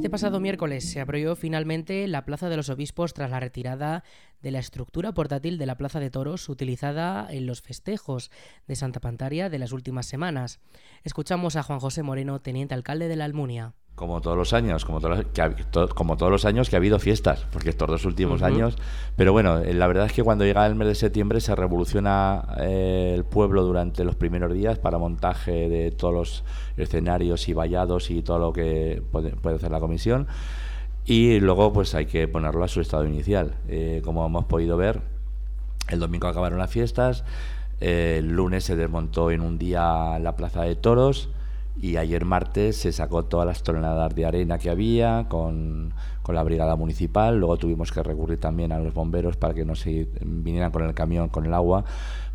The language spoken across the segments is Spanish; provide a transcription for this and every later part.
Este pasado miércoles se abrió finalmente la Plaza de los Obispos tras la retirada de la estructura portátil de la Plaza de Toros utilizada en los festejos de Santa Pantaria de las últimas semanas. Escuchamos a Juan José Moreno, teniente alcalde de la Almunia como todos los años, como, todos, como todos los años que ha habido fiestas, porque estos dos últimos años. Pero bueno, eh, la verdad es que cuando llega el mes de septiembre se revoluciona eh, el pueblo durante los primeros días para montaje de todos los escenarios y vallados y todo lo que puede, hacer la comisión. Y luego pues hay que ponerlo a su estado inicial. Eh, como hemos podido ver, el domingo acabaron las fiestas, el lunes se desmontó en un día la plaza de toros y ayer martes se sacó todas las toneladas de arena que había con, con, la brigada municipal, luego tuvimos que recurrir también a los bomberos para que nos vinieran con el camión con el agua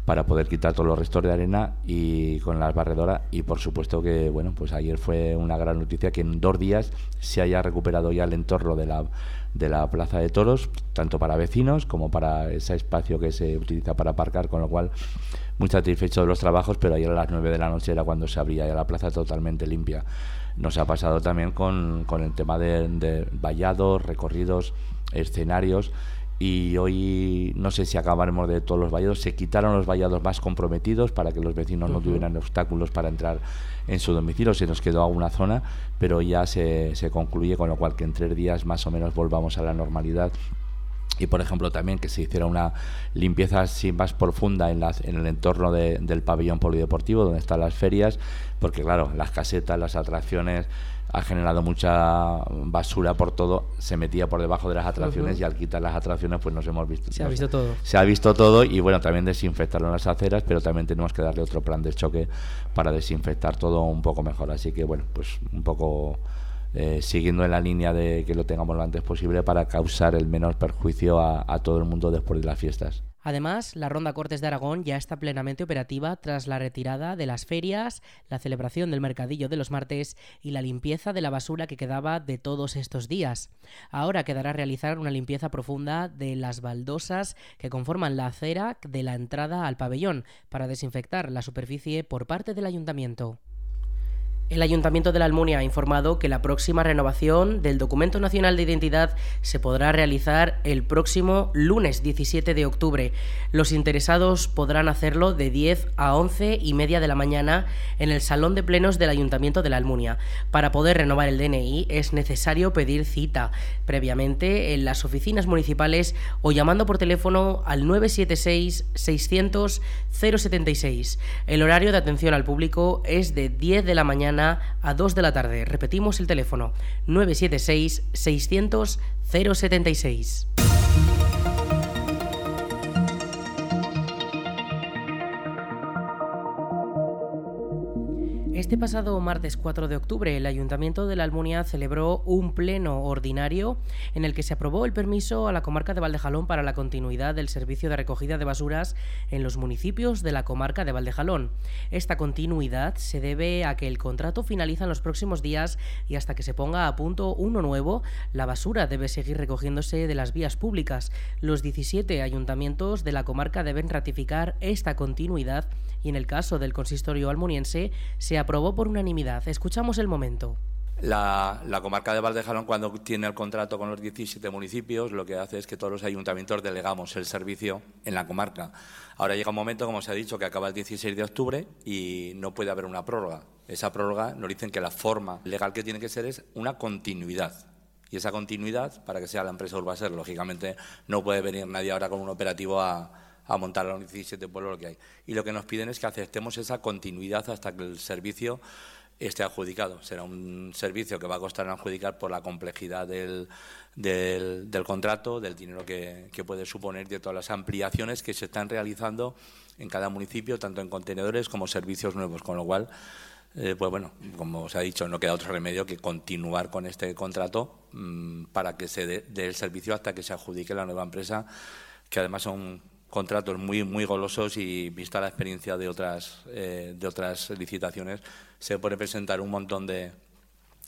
para poder quitar todos los restos de arena y con las barredoras. Y por supuesto que bueno pues ayer fue una gran noticia que en dos días se haya recuperado ya el entorno de la de la plaza de toros tanto para vecinos como para ese espacio que se utiliza para aparcar con lo cual muy satisfecho de los trabajos, pero ayer a las 9 de la noche era cuando se abría ya la plaza totalmente limpia. Nos ha pasado también con, con el tema de, de vallados, recorridos, escenarios y hoy no sé si acabaremos de todos los vallados. Se quitaron los vallados más comprometidos para que los vecinos no tuvieran obstáculos para entrar en su domicilio. Se nos quedó alguna zona, pero ya se, se concluye, con lo cual que en tres días más o menos volvamos a la normalidad y por ejemplo también que se hiciera una limpieza así más profunda en, en el entorno del pabellón polideportivo donde están las ferias porque claro las casetas las atracciones ha generado mucha basura por todo se metía por debajo de las atracciones y al quitar las atracciones pues nos hemos visto. Se ha visto todo. Se ha visto todo y bueno también desinfectarlo en las aceras pero también tenemos que darle otro plan de choque para desinfectar todo un poco mejor. Así que bueno pues un poco eh, siguiendo en la línea de que lo tengamos lo antes posible para causar el menor perjuicio a, a todo el mundo después de las fiestas. Además, la Ronda Cortes de Aragón ya está plenamente operativa tras la retirada de las ferias, la celebración del mercadillo de los martes y la limpieza de la basura que quedaba de todos estos días. Ahora quedará realizar una limpieza profunda de las baldosas que conforman la acera de la entrada al pabellón para desinfectar la superficie por parte del ayuntamiento. El Ayuntamiento de la Almunia ha informado que la próxima renovación del Documento Nacional de Identidad se podrá realizar el próximo lunes 17 de octubre. Los interesados podrán hacerlo de 10 a 11 y media de la mañana en el Salón de Plenos del Ayuntamiento de la Almunia. Para poder renovar el DNI es necesario pedir cita previamente en las oficinas municipales o llamando por teléfono al 976 600 076. El horario de atención al público es de 10 de la mañana a 2 de la tarde. Repetimos el teléfono 976 600 076. Este pasado martes 4 de octubre, el Ayuntamiento de la Almunia celebró un pleno ordinario en el que se aprobó el permiso a la comarca de Valdejalón para la continuidad del servicio de recogida de basuras en los municipios de la comarca de Valdejalón. Esta continuidad se debe a que el contrato finaliza en los próximos días y hasta que se ponga a punto uno nuevo, la basura debe seguir recogiéndose de las vías públicas. Los 17 ayuntamientos de la comarca deben ratificar esta continuidad y en el caso del consistorio almuniense se aprobó por unanimidad. Escuchamos el momento. La, comarca de Valdejalón, cuando tiene el contrato con los 17 municipios, lo que hace es que todos los ayuntamientos delegamos el servicio en la comarca. Ahora llega un momento, como se ha dicho, que acaba el 16 de octubre y no puede haber una prórroga. Esa prórroga nos dicen que la forma legal que tiene que ser es una continuidad. Y esa continuidad, para que sea la empresa Urbaser, lógicamente no puede venir nadie ahora con un operativo a, a montar a los 17 pueblos lo que hay. Y lo que nos piden es que aceptemos esa continuidad hasta que el servicio esté adjudicado. Será un servicio que va a costar adjudicar por la complejidad del, del, contrato, del dinero que, que, puede suponer, de todas las ampliaciones que se están realizando en cada municipio, tanto en contenedores como servicios nuevos, con lo cual eh, pues bueno, como se ha dicho, no queda otro remedio que continuar con este contrato mm, para que se dé el servicio hasta que se adjudique la nueva empresa, que además son contratos muy muy golosos y vista la experiencia de otras eh, de otras licitaciones se puede presentar un montón de,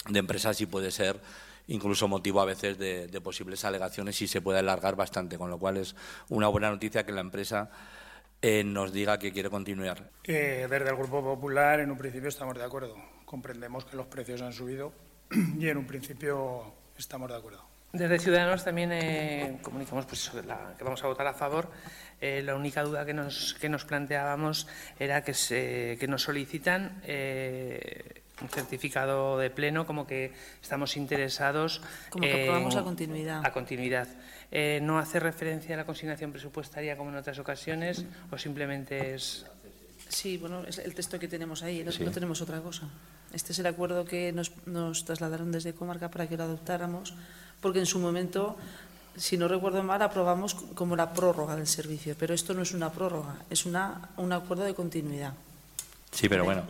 de empresas y puede ser incluso motivo a veces de, posibles alegaciones y se puede alargar bastante, con lo cual es una buena noticia que la empresa eh, nos diga que quiere continuar. Eh, desde el Grupo Popular, en un principio estamos de acuerdo. Comprendemos que los precios han subido y en un principio estamos de acuerdo. Desde Ciudadanos también eh, comunicamos pues, la, que vamos a votar a favor. Eh, la única duda que nos, que nos planteábamos era que, se, que nos solicitan eh, un certificado de pleno, como que estamos interesados. Como que aprobamos a continuidad. A continuidad. Eh, ¿No hace referencia a la consignación presupuestaria como en otras ocasiones o simplemente es.? Sí, bueno, es el texto que tenemos ahí, no, sí. no tenemos otra cosa. Este es el acuerdo que nos, nos, trasladaron desde Comarca para que lo adoptáramos, porque en su momento, si no recuerdo mal, aprobamos como la prórroga del servicio, pero esto no es una prórroga, es una, un acuerdo de continuidad. Sí, pero bueno.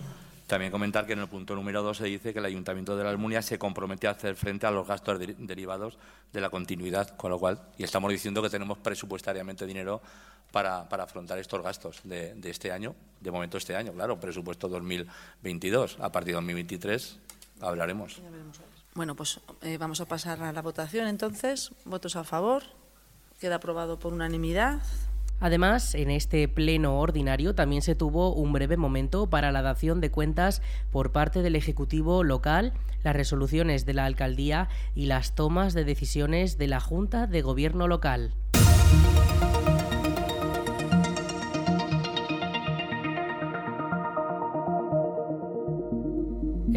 También comentar que en el punto número 2 se dice que el Ayuntamiento de la Almunia se compromete a hacer frente a los gastos de derivados de la continuidad, con lo cual, y estamos diciendo que tenemos presupuestariamente dinero para, para afrontar estos gastos de, de, este año, de momento este año, claro, presupuesto 2022. A partir de 2023 hablaremos. Bueno, pues eh, vamos a pasar a la votación entonces. Votos a favor. Queda aprobado por unanimidad. Además, en este pleno ordinario también se tuvo un breve momento para la dación de cuentas por parte del Ejecutivo local, las resoluciones de la Alcaldía y las tomas de decisiones de la Junta de Gobierno local.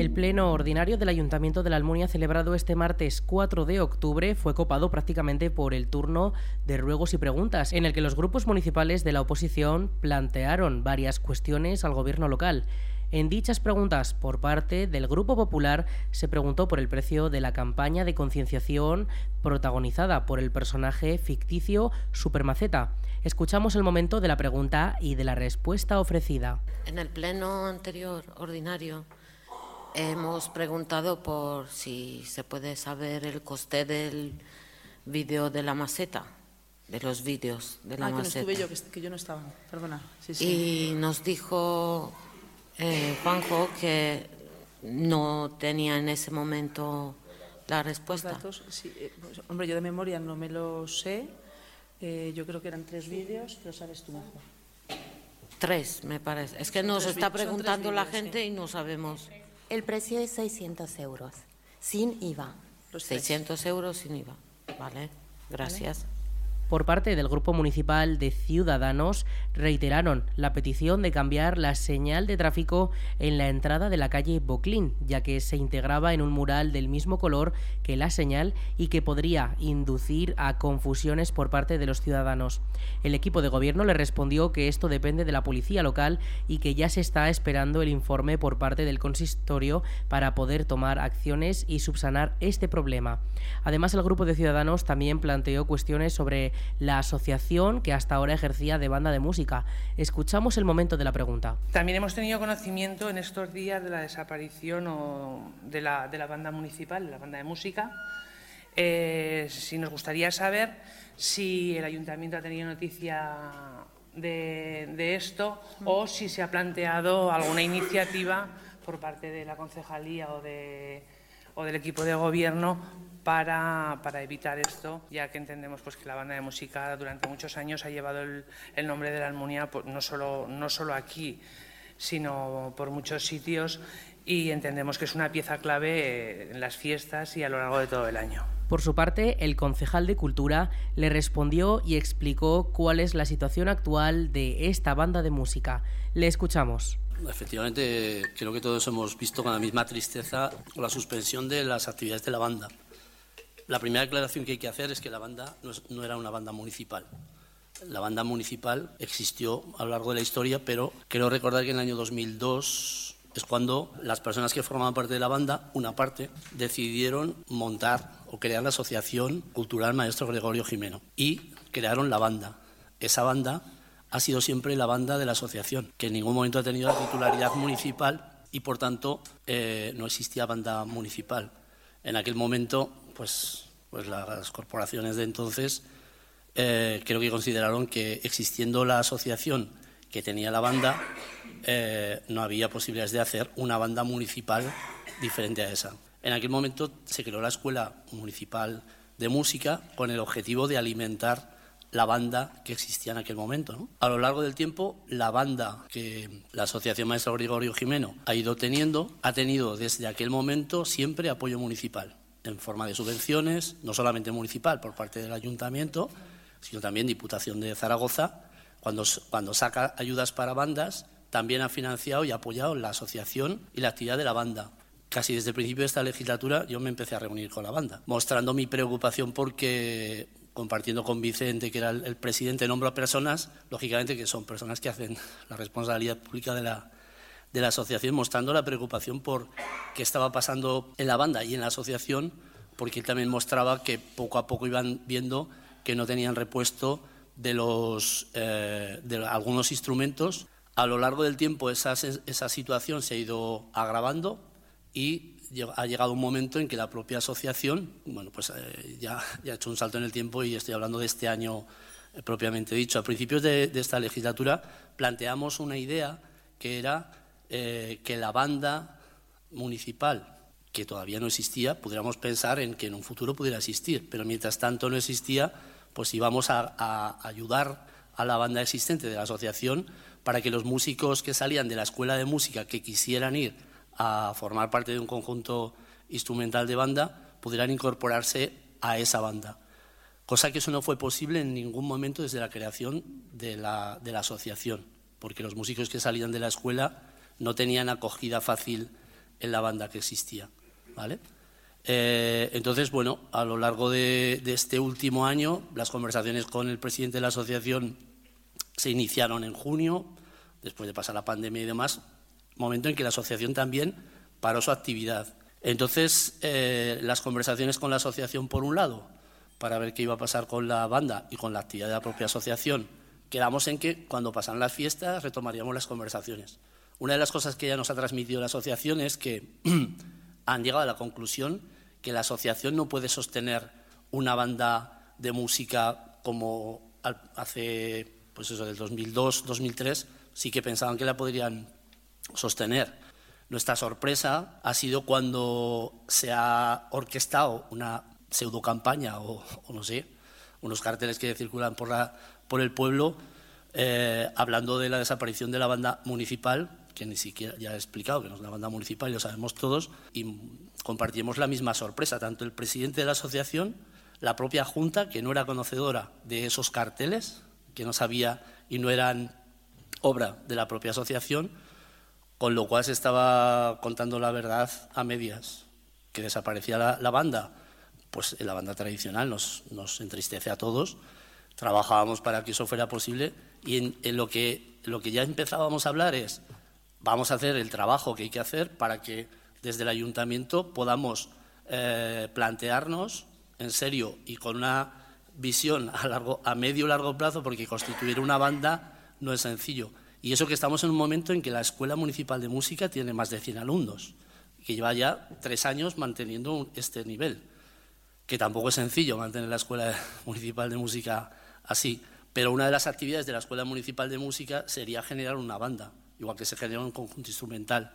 El pleno ordinario del Ayuntamiento de la Almunia celebrado este martes 4 de octubre fue copado prácticamente por el turno de ruegos y preguntas, en el que los grupos municipales de la oposición plantearon varias cuestiones al gobierno local. En dichas preguntas por parte del Grupo Popular se preguntó por el precio de la campaña de concienciación protagonizada por el personaje ficticio Supermaceta. Escuchamos el momento de la pregunta y de la respuesta ofrecida. En el pleno anterior ordinario Hemos preguntado por si se puede saber el coste del vídeo de la maceta, de los vídeos de la ah, maceta. Que no estuve yo, que, que yo no estaba, perdona. Sí, sí. Y nos dijo eh, Juanjo que no tenía en ese momento la respuesta. Datos, sí, eh, pues, hombre, yo de memoria no me lo sé. Eh, yo creo que eran tres vídeos, pero sabes tú mejor. Tres, me parece. Es que nos está preguntando la gente y no sabemos. El precio es 600 euros, sin IVA. Los tres. 600 euros sin IVA. Vale, gracias. Por parte del Grupo Municipal de Ciudadanos reiteraron la petición de cambiar la señal de tráfico en la entrada de la calle Boclín, ya que se integraba en un mural del mismo color que la señal y que podría inducir a confusiones por parte de los ciudadanos. El equipo de gobierno le respondió que esto depende de la policía local y que ya se está esperando el informe por parte del consistorio para poder tomar acciones y subsanar este problema. Además, el grupo de ciudadanos también planteó cuestiones sobre la asociación que hasta ahora ejercía de banda de música. Escuchamos el momento de la pregunta. También hemos tenido conocimiento en estos días de la desaparición o de, la, de la banda municipal, de la banda de música. Eh, si nos gustaría saber si el ayuntamiento ha tenido noticia de, de esto o si se ha planteado alguna iniciativa por parte de la concejalía o, de, del equipo de gobierno para, para evitar esto, ya que entendemos pues, que la banda de música durante muchos años ha llevado el, el nombre de la Almunia pues, no, solo, no solo aquí, sino por muchos sitios y entendemos que es una pieza clave eh, en las fiestas y a lo largo de todo el año. Por su parte, el concejal de Cultura le respondió y explicó cuál es la situación actual de esta banda de música. Le escuchamos. Efectivamente, creo que todos hemos visto con la misma tristeza la suspensión de las actividades de la banda. La primera aclaración que hay que hacer es que la banda no, es- no era una banda municipal. La banda municipal existió a lo largo de la historia, pero creo recordar que en el año 2002 es cuando las personas que formaban parte de la banda, una parte, decidieron montar o crear la Asociación Cultural Maestro Gregorio Jimeno y crearon la banda. Esa banda ha sido siempre la banda de la asociación, que en ningún momento ha tenido la titularidad municipal y por tanto eh, no existía banda municipal. En aquel momento, pues, pues las corporaciones de entonces eh, creo que consideraron que existiendo la asociación que tenía la banda, eh, no había posibilidades de hacer una banda municipal diferente a esa. En aquel momento se creó la Escuela Municipal de Música con el objetivo de alimentar la banda que existía en aquel momento. A lo largo del tiempo, la banda que la Asociación Maestro Gregorio Jimeno ha ido teniendo, ha tenido desde aquel momento siempre apoyo municipal, en forma de subvenciones, no solamente municipal por parte del ayuntamiento, sino también Diputación de Zaragoza. Cuando, cuando saca ayudas para bandas, también ha financiado y apoyado la asociación y la actividad de la banda. Casi desde el principio de esta legislatura yo me empecé a reunir con la banda, mostrando mi preocupación porque compartiendo con Vicente, que era el, presidente, nombro a personas, lógicamente que son personas que hacen la responsabilidad pública de la, de la asociación, mostrando la preocupación por qué estaba pasando en la banda y en la asociación, porque él también mostraba que poco a poco iban viendo que no tenían repuesto de, los, eh, de algunos instrumentos. A lo largo del tiempo esa, esa situación se ha ido agravando y ha llegado un momento en que la propia asociación, bueno, pues eh, ya, ha hecho un salto en el tiempo y estoy hablando de este año eh, propiamente dicho. A principios de, esta legislatura planteamos una idea que era eh, que la banda municipal, que todavía no existía, pudiéramos pensar en que en un futuro pudiera existir, pero mientras tanto no existía, pues íbamos a ayudar a la banda existente de la asociación para que los músicos que salían de la escuela de música que quisieran ir a formar parte de un conjunto instrumental de banda pudieran incorporarse a esa banda. Cosa que eso no fue posible en ningún momento desde la creación de la, de la asociación, porque los músicos que salían de la escuela no tenían acogida fácil en la banda que existía. ¿vale? Eh, entonces, bueno, a lo largo de, de, este último año, las conversaciones con el presidente de la asociación se iniciaron en junio, después de pasar la pandemia y demás, momento en que la asociación también paró su actividad. Entonces, eh, las conversaciones con la asociación, por un lado, para ver qué iba a pasar con la banda y con la actividad de la propia asociación, quedamos en que cuando pasan las fiestas retomaríamos las conversaciones. Una de las cosas que ya nos ha transmitido la asociación es que han llegado a la conclusión que la asociación no puede sostener una banda de música como hace, pues eso, del 2002, 2003, sí que pensaban que la podrían sostener. Nuestra sorpresa ha sido cuando se ha orquestado una pseudo campaña o, no sé, unos carteles que circulan por, la, por el pueblo eh, hablando de la desaparición de la banda municipal, que ni siquiera ya he explicado que no es una banda municipal lo sabemos todos, y compartimos la misma sorpresa, tanto el presidente de la asociación, la propia Junta, que no era conocedora de esos carteles, que no sabía y no eran obra de la propia asociación, con lo cual se estaba contando la verdad a medias, que desaparecía la, banda. Pues la banda tradicional nos, entristece a todos, trabajábamos para que eso fuera posible y en, lo, que, lo que ya empezábamos a hablar es, vamos a hacer el trabajo que hay que hacer para que desde el ayuntamiento podamos eh, plantearnos en serio y con una visión a, largo, a medio largo plazo, porque constituir una banda no es sencillo. Y eso que estamos en un momento en que la Escuela Municipal de Música tiene más de 100 alumnos, que lleva ya tres años manteniendo este nivel, que tampoco es sencillo mantener la Escuela Municipal de Música así. Pero una de las actividades de la Escuela Municipal de Música sería generar una banda, igual que se genera un conjunto instrumental.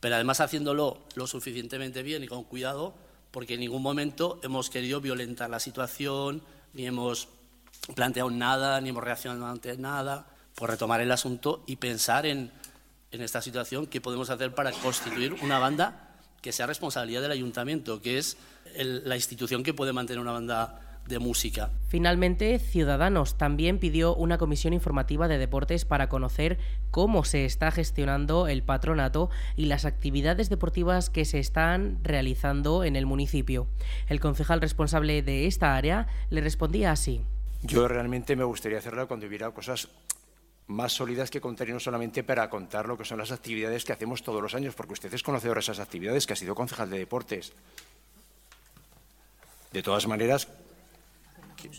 Pero además haciéndolo lo suficientemente bien y con cuidado, porque en ningún momento hemos querido violentar la situación, ni hemos planteado nada, ni hemos reaccionado ante nada pues retomar el asunto y pensar en, en esta situación qué podemos hacer para constituir una banda que sea responsabilidad del ayuntamiento, que es la institución que puede mantener una banda de música. Finalmente, Ciudadanos también pidió una comisión informativa de deportes para conocer cómo se está gestionando el patronato y las actividades deportivas que se están realizando en el municipio. El concejal responsable de esta área le respondía así. Yo realmente me gustaría hacerlo cuando hubiera cosas más sólidas que contar no solamente para contar lo que son las actividades que hacemos todos los años, porque usted es conocedor de esas actividades, que ha sido concejal de deportes. De todas maneras,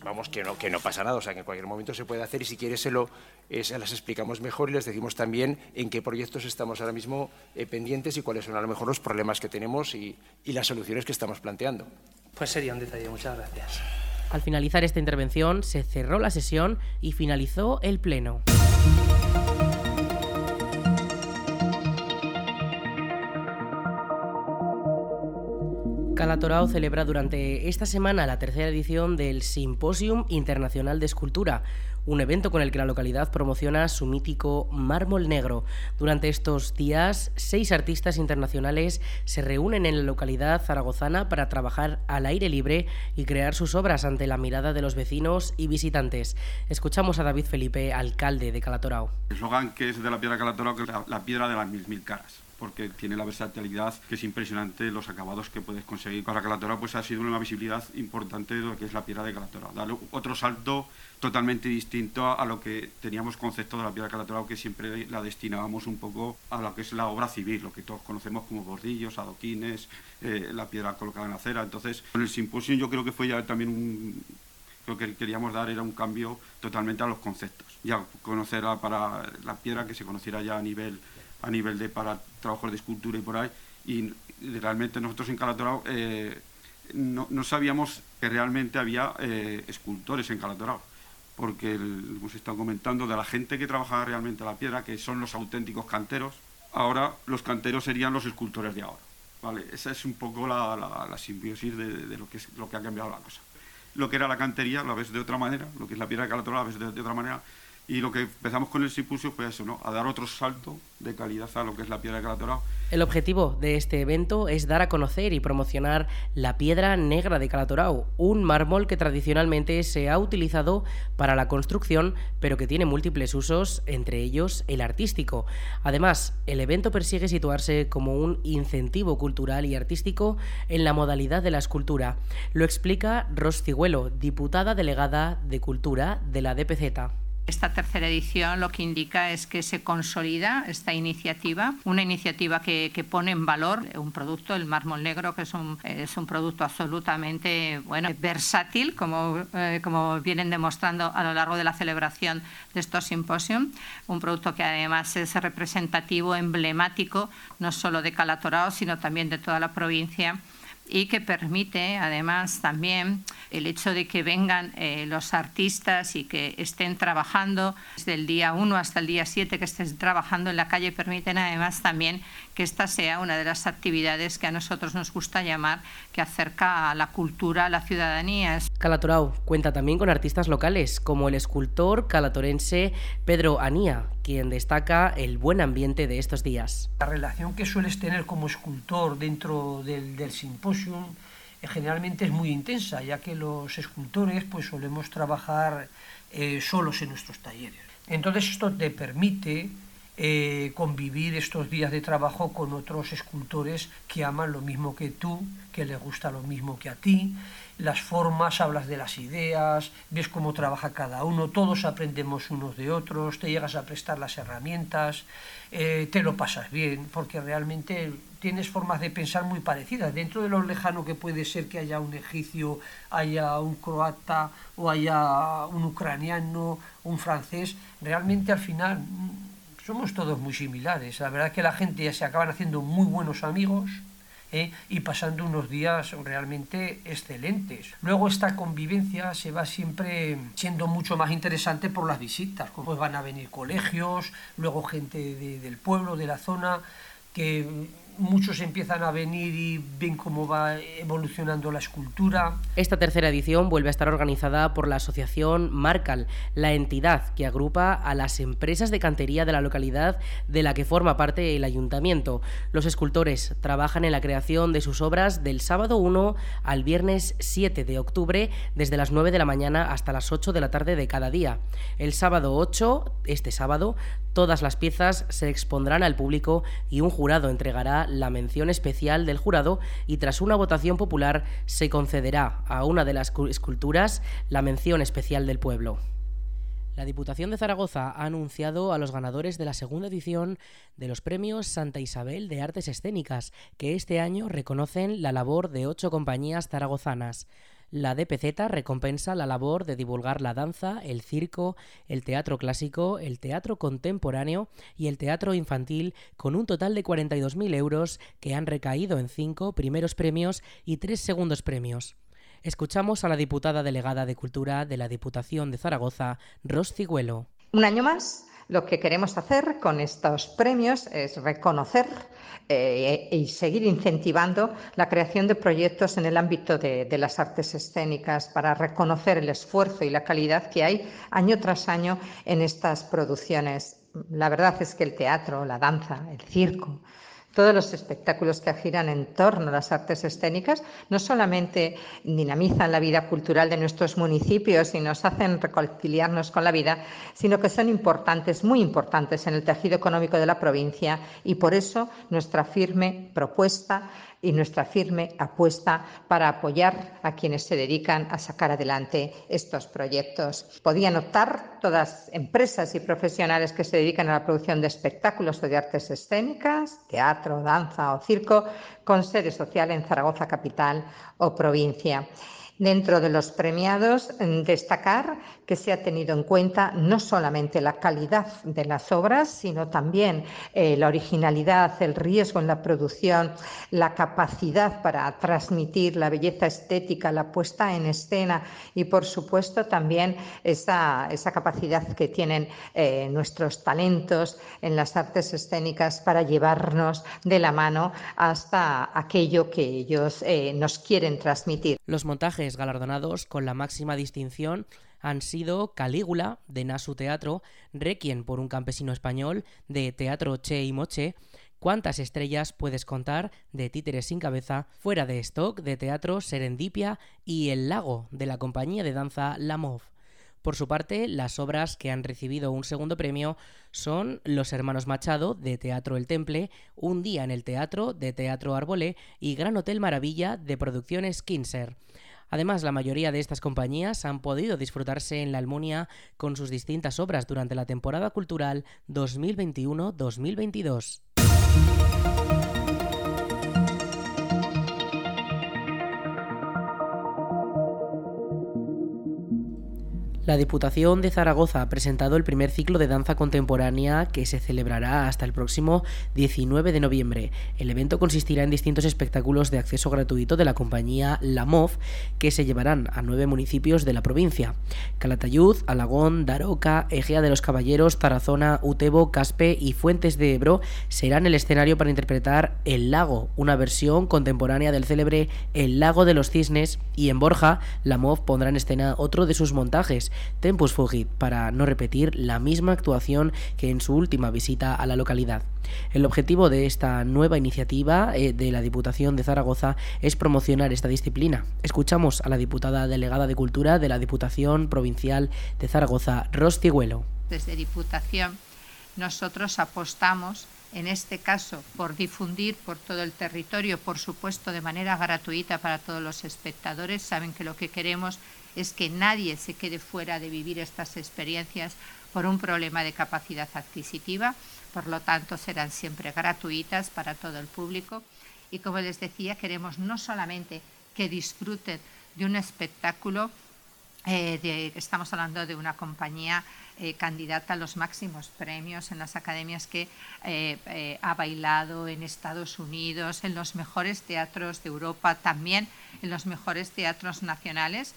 vamos, que no, que no pasa nada, o sea, que en cualquier momento se puede hacer y si quieres se, lo, eh, se las explicamos mejor y les decimos también en qué proyectos estamos ahora mismo eh, pendientes y cuáles son a lo mejor los problemas que tenemos y, y las soluciones que estamos planteando. Pues sería un detalle, muchas gracias. Al finalizar esta intervención se cerró la sesión y finalizó el pleno. Calatorao celebra durante esta semana la tercera edición del Simposium Internacional de Escultura, un evento con el que la localidad promociona su mítico mármol negro. Durante estos días, seis artistas internacionales se reúnen en la localidad zaragozana para trabajar al aire libre y crear sus obras ante la mirada de los vecinos y visitantes. Escuchamos a David Felipe, alcalde de Calatorao. El eslogan que es de la piedra Calatorao, que es la, la piedra de las mil mil caras porque tiene la versatilidad que es impresionante los acabados que puedes conseguir. Para Calatorao pues ha sido una visibilidad importante de lo que es la piedra de Calatorao. Darle otro salto totalmente distinto a lo que teníamos concepto de la piedra de Calatorao, que siempre la destinábamos un poco a lo que es la obra civil, lo que todos conocemos como bordillos, adoquines, eh, la piedra colocada en acera. Entonces, con el simposio yo creo que fue ya también un, lo que queríamos dar era un cambio totalmente a los conceptos. Ya conocer para la piedra que se conociera ya a nivel a nivel de para trabajos de escultura y por ahí. Y realmente nosotros en Calatorao eh, no, no, sabíamos que realmente había eh, escultores en Calatorao, porque el, hemos estado comentando de la gente que trabajaba realmente la piedra, que son los auténticos canteros. Ahora los canteros serían los escultores de ahora. ¿vale? Esa es un poco la, la, la simbiosis de, de, lo, que es, lo que ha cambiado la cosa. Lo que era la cantería lo ves de otra manera, lo que es la piedra de Calatorao la ves de, de otra manera, y lo que empezamos con el simposio fue eso, ¿no? A dar otro salto de calidad a lo que es la piedra de Calatorao. El objetivo de este evento es dar a conocer y promocionar la piedra negra de Calatorao, un mármol que tradicionalmente se ha utilizado para la construcción, pero que tiene múltiples usos, entre ellos el artístico. Además, el evento persigue situarse como un incentivo cultural y artístico en la modalidad de la escultura. Lo explica Ros Cigüelo, diputada delegada de Cultura de la DPZ. Esta tercera edición lo que indica es que se consolida esta iniciativa, una iniciativa que, pone en valor un producto, el mármol negro, que es un, es un producto absolutamente bueno, versátil, como, eh, como vienen demostrando a lo largo de la celebración de estos simposios. Un producto que además es representativo, emblemático, no solo de Calatorao, sino también de toda la provincia y que permite además también el hecho de que vengan eh, los artistas y que estén trabajando desde el día 1 hasta el día 7 que estén trabajando en la calle permiten además también que esta sea una de las actividades que a nosotros nos gusta llamar que acerca a la cultura a la ciudadanía. Calatorao cuenta también con artistas locales como el escultor calatorense Pedro Anía, quien destaca el buen ambiente de estos días. La relación que sueles tener como escultor dentro del, del simposium eh, generalmente es muy intensa, ya que los escultores pues solemos trabajar eh, solos en nuestros talleres. Entonces esto te permite eh, convivir estos días de trabajo con otros escultores que aman lo mismo que tú, que les gusta lo mismo que a ti. Las formas, hablas de las ideas, ves cómo trabaja cada uno, todos aprendemos unos de otros, te llegas a prestar las herramientas, eh, te lo pasas bien, porque realmente tienes formas de pensar muy parecidas. Dentro de lo lejano que puede ser que haya un egipcio, haya un croata o haya un ucraniano, un francés, realmente al final somos todos muy similares. La verdad es que la gente ya se acaban haciendo muy buenos amigos ¿eh? y pasando unos días realmente excelentes. Luego esta convivencia se va siempre siendo mucho más interesante por las visitas. Pues van a venir colegios, luego gente de, del pueblo, de la zona, que muchos empiezan a venir y ven cómo va evolucionando la escultura. Esta tercera edición vuelve a estar organizada por la asociación Marcal, la entidad que agrupa a las empresas de cantería de la localidad de la que forma parte el ayuntamiento. Los escultores trabajan en la creación de sus obras del sábado 1 al viernes 7 de octubre desde las 9 de la mañana hasta las 8 de la tarde de cada día. El sábado 8, este sábado, todas las piezas se expondrán al público y un jurado entregará la mención especial del jurado y tras una votación popular se concederá a una de las esculturas la mención especial del pueblo. La Diputación de Zaragoza ha anunciado a los ganadores de la segunda edición de los premios Santa Isabel de Artes Escénicas, que este año reconocen la labor de ocho compañías zaragozanas. La DPZ recompensa la labor de divulgar la danza, el circo, el teatro clásico, el teatro contemporáneo y el teatro infantil con un total de 42.000 euros que han recaído en cinco primeros premios y tres segundos premios. Escuchamos a la diputada delegada de Cultura de la Diputación de Zaragoza, Ros Cigüelo. Un año más lo que queremos hacer con estos premios es reconocer eh, y seguir incentivando la creación de proyectos en el ámbito de, de, las artes escénicas para reconocer el esfuerzo y la calidad que hay año tras año en estas producciones. La verdad es que el teatro, la danza, el circo, todos los espectáculos que giran en torno a las artes escénicas no solamente dinamizan la vida cultural de nuestros municipios y nos hacen reconciliarnos con la vida, sino que son importantes, muy importantes en el tejido económico de la provincia y por eso nuestra firme propuesta y nuestra firme apuesta para apoyar a quienes se dedican a sacar adelante estos proyectos. Podían optar todas empresas y profesionales que se dedican a la producción de espectáculos o de artes escénicas, teatro, danza o circo, con sede social en Zaragoza capital o provincia. Dentro de los premiados, destacar que se ha tenido en cuenta no solamente la calidad de las obras, sino también eh, la originalidad, el riesgo en la producción, la capacidad para transmitir la belleza estética, la puesta en escena y, por supuesto, también esa, capacidad que tienen eh, nuestros talentos en las artes escénicas para llevarnos de la mano hasta aquello que ellos eh, nos quieren transmitir. Los montajes galardonados con la máxima distinción han sido Calígula, de Nasu Teatro, Requiem por un campesino español, de Teatro Che y Moche, ¿Cuántas estrellas puedes contar de Títeres sin cabeza, fuera de stock de teatro Serendipia y El lago de la compañía de danza La Mov? Por su parte, las obras que han recibido un segundo premio son Los Hermanos Machado, de Teatro El Temple, Un Día en el Teatro, de Teatro Arbolé y Gran Hotel Maravilla, de Producciones Kinser. Además, la mayoría de estas compañías han podido disfrutarse en la Almunia con sus distintas obras durante la temporada cultural 2021-2022. La Diputación de Zaragoza ha presentado el primer ciclo de danza contemporánea que se celebrará hasta el próximo 19 de noviembre. El evento consistirá en distintos espectáculos de acceso gratuito de la compañía La MOV que se llevarán a nueve municipios de la provincia. Calatayud, Alagón, Daroca, Egea de los Caballeros, Tarazona, Utebo, Caspe y Fuentes de Ebro serán el escenario para interpretar El Lago, una versión contemporánea del célebre El Lago de los Cisnes y en Borja, La MOV pondrá en escena otro de sus montajes, Tempus Fugit para no repetir la misma actuación que en su última visita a la localidad. El objetivo de esta nueva iniciativa eh, de la Diputación de Zaragoza es promocionar esta disciplina. Escuchamos a la diputada delegada de Cultura de la Diputación Provincial de Zaragoza, Ros Cigüelo. Desde Diputación nosotros apostamos en este caso por difundir por todo el territorio, por supuesto de manera gratuita para todos los espectadores. Saben que lo que queremos es que nadie se quede fuera de vivir estas experiencias por un problema de capacidad adquisitiva, por lo tanto serán siempre gratuitas para todo el público. Y como les decía queremos no solamente que disfruten de un espectáculo, eh, estamos hablando de una compañía eh, candidata a los máximos premios en las academias que eh, ha bailado en Estados Unidos, en los mejores teatros de Europa, también en los mejores teatros nacionales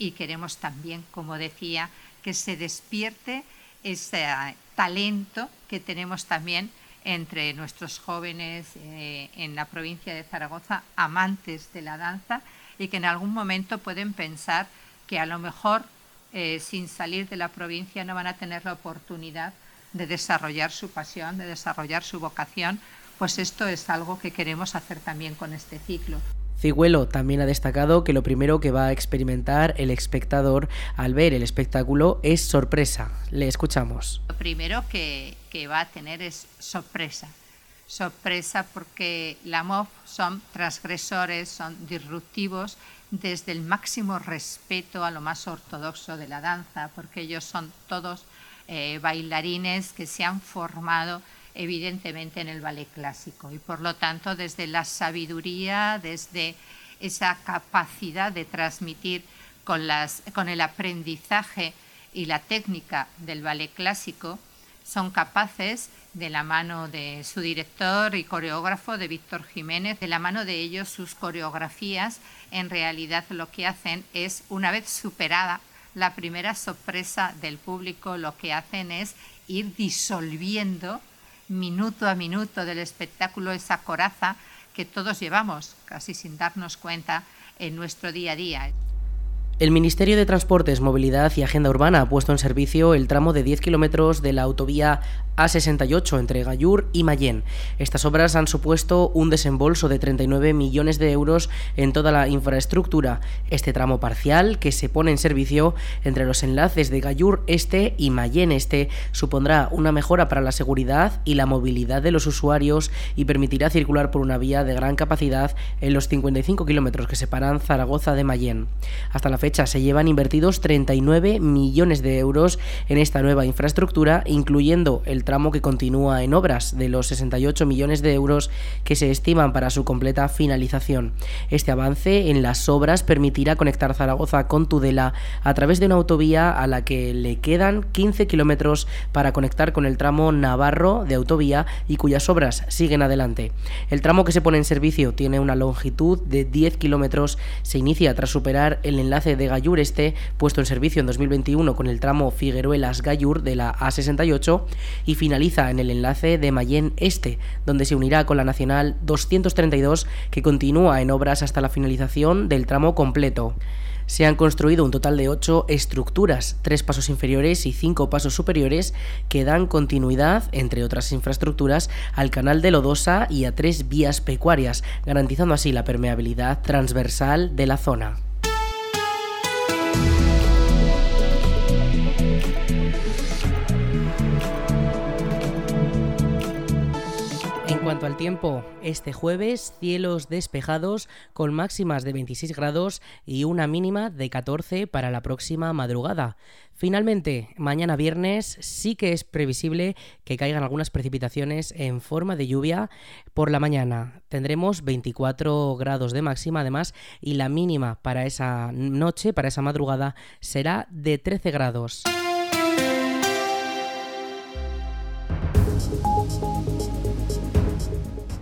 y queremos también, como decía, que se despierte ese talento que tenemos también entre nuestros jóvenes eh, en la provincia de Zaragoza, amantes de la danza, y que en algún momento pueden pensar que a lo mejor eh, sin salir de la provincia no van a tener la oportunidad de desarrollar su pasión, de desarrollar su vocación, pues esto es algo que queremos hacer también con este ciclo. Cigüelo también ha destacado que lo primero que va a experimentar el espectador al ver el espectáculo es sorpresa. Le escuchamos. Lo primero que, va a tener es sorpresa. Sorpresa porque la MOV son transgresores, son disruptivos desde el máximo respeto a lo más ortodoxo de la danza, porque ellos son todos eh, bailarines que se han formado evidentemente en el ballet clásico. Y por lo tanto desde la sabiduría, desde esa capacidad de transmitir con, el aprendizaje y la técnica del ballet clásico, son capaces, de la mano de su director y coreógrafo, de Víctor Jiménez, de la mano de ellos sus coreografías, en realidad lo que hacen es, una vez superada la primera sorpresa del público, lo que hacen es ir disolviendo minuto a minuto del espectáculo esa coraza que todos llevamos, casi sin darnos cuenta, en nuestro día a día. El Ministerio de Transportes, Movilidad y Agenda Urbana ha puesto en servicio el tramo de 10 kilómetros de la autovía A68 entre Gallur y Mayén. Estas obras han supuesto un desembolso de 39 millones de euros en toda la infraestructura. Este tramo parcial, que se pone en servicio entre los enlaces de Gallur Este y Mayén Este, supondrá una mejora para la seguridad y la movilidad de los usuarios y permitirá circular por una vía de gran capacidad en los 55 kilómetros que separan Zaragoza de Mayén. Hasta la fecha se llevan invertidos 39 millones de euros en esta nueva infraestructura, incluyendo el tramo que continúa en obras de los 68 millones de euros que se estiman para su completa finalización. Este avance en las obras permitirá conectar Zaragoza con Tudela a través de una autovía a la que le quedan 15 kilómetros para conectar con el tramo Navarro de autovía y cuyas obras siguen adelante. El tramo que se pone en servicio tiene una longitud de 10 kilómetros, se inicia tras superar el enlace de Gallur Este, puesto en servicio en 2021 con el tramo Figueruelas-Gallur de la A68 y finaliza en el enlace de Mayén Este, donde se unirá con la Nacional 232 que continúa en obras hasta la finalización del tramo completo se han construido un total de ocho estructuras, tres pasos inferiores y cinco pasos superiores, que dan continuidad, entre otras infraestructuras, al canal de Lodosa y a tres vías pecuarias, garantizando así la permeabilidad transversal de la zona. Al tiempo, este jueves cielos despejados con máximas de 26 grados y una mínima de 14 para la próxima madrugada. Finalmente, mañana viernes sí que es previsible que caigan algunas precipitaciones en forma de lluvia por la mañana. Tendremos 24 grados de máxima además y la mínima para esa noche, para esa madrugada, será de 13 grados.